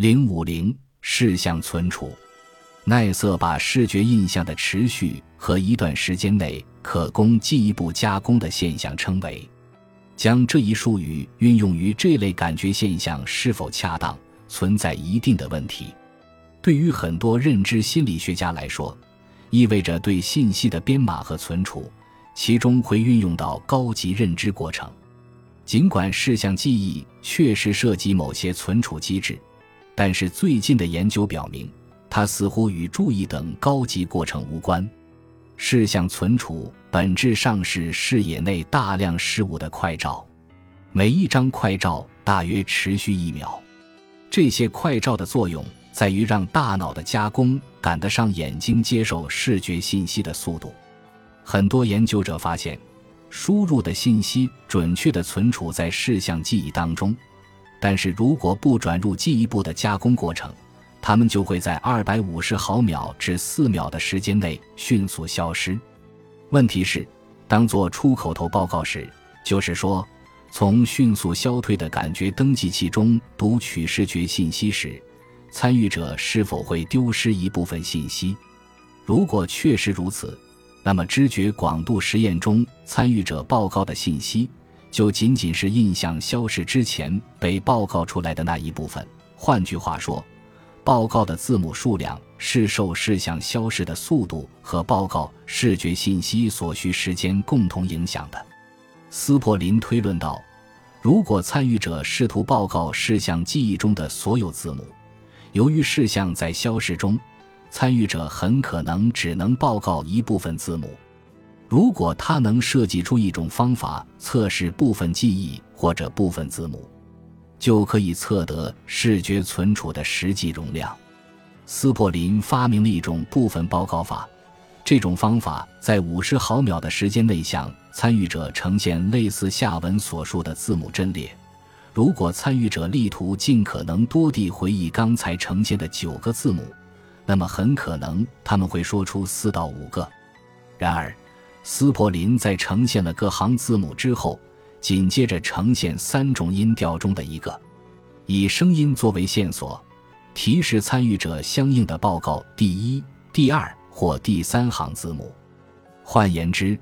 零五零视像存储，奈瑟把视觉印象的持续和一段时间内可供进一步加工的现象称为。将这一术语运用于这类感觉现象是否恰当，存在一定的问题。对于很多认知心理学家来说，意味着对信息的编码和存储，其中会运用到高级认知过程。尽管事项记忆确实涉及某些存储机制，但是最近的研究表明，它似乎与注意等高级过程无关。视像存储本质上是视野内大量事物的快照，每一张快照大约持续一秒。这些快照的作用在于让大脑的加工赶得上眼睛接受视觉信息的速度。很多研究者发现，输入的信息准确地存储在视像记忆当中，但是如果不转入进一步的加工过程，它们就会在二百五十毫秒至四秒的时间内迅速消失。问题是，当做出口头报告时，就是说，从迅速消退的感觉登记器中读取视觉信息时，参与者是否会丢失一部分信息？如果确实如此，那么知觉广度实验中参与者报告的信息，就仅仅是印象消失之前被报告出来的那一部分。换句话说，报告的字母数量是受视像消失的速度和报告视觉信息所需时间共同影响的。斯珀林推论道：如果参与者试图报告视像记忆中的所有字母，由于视像在消失中，参与者很可能只能报告一部分字母。如果他能设计出一种方法测试部分记忆或者部分字母。就可以测得视觉存储的实际容量。斯珀林发明了一种部分报告法，这种方法在五十毫秒的时间内向参与者呈现类似下文所述的字母阵列。如果参与者力图尽可能多地回忆刚才呈现的九个字母，那么很可能他们会说出四到五个。然而，斯珀林在呈现了各行字母之后。紧接着呈现三种音调中的一个，以声音作为线索，提示参与者相应的报告第一、第二或第三行字母。换言之，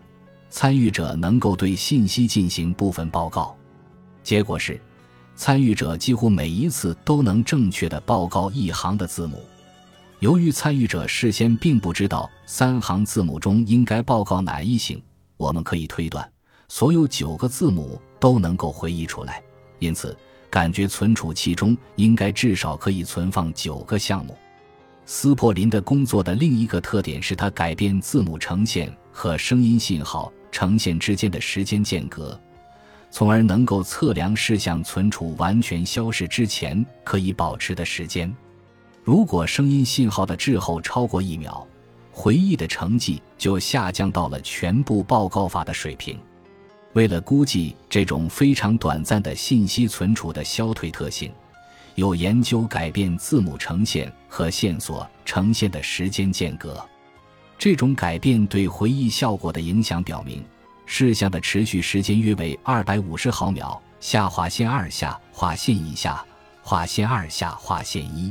参与者能够对信息进行部分报告。结果是，参与者几乎每一次都能正确的报告一行的字母。由于参与者事先并不知道三行字母中应该报告哪一行，我们可以推断。所有九个字母都能够回忆出来，因此感觉存储器中应该至少可以存放九个项目。斯珀林的工作的另一个特点是他改变字母呈现和声音信号呈现之间的时间间隔，从而能够测量事项存储完全消失之前可以保持的时间。如果声音信号的滞后超过一秒，回忆的成绩就下降到了全部报告法的水平。为了估计这种非常短暂的信息存储的消退特性，有研究改变字母呈现和线索呈现的时间间隔。这种改变对回忆效果的影响表明，事项的持续时间约为二百五十毫秒。下划线二下划线一下划线二下划线一。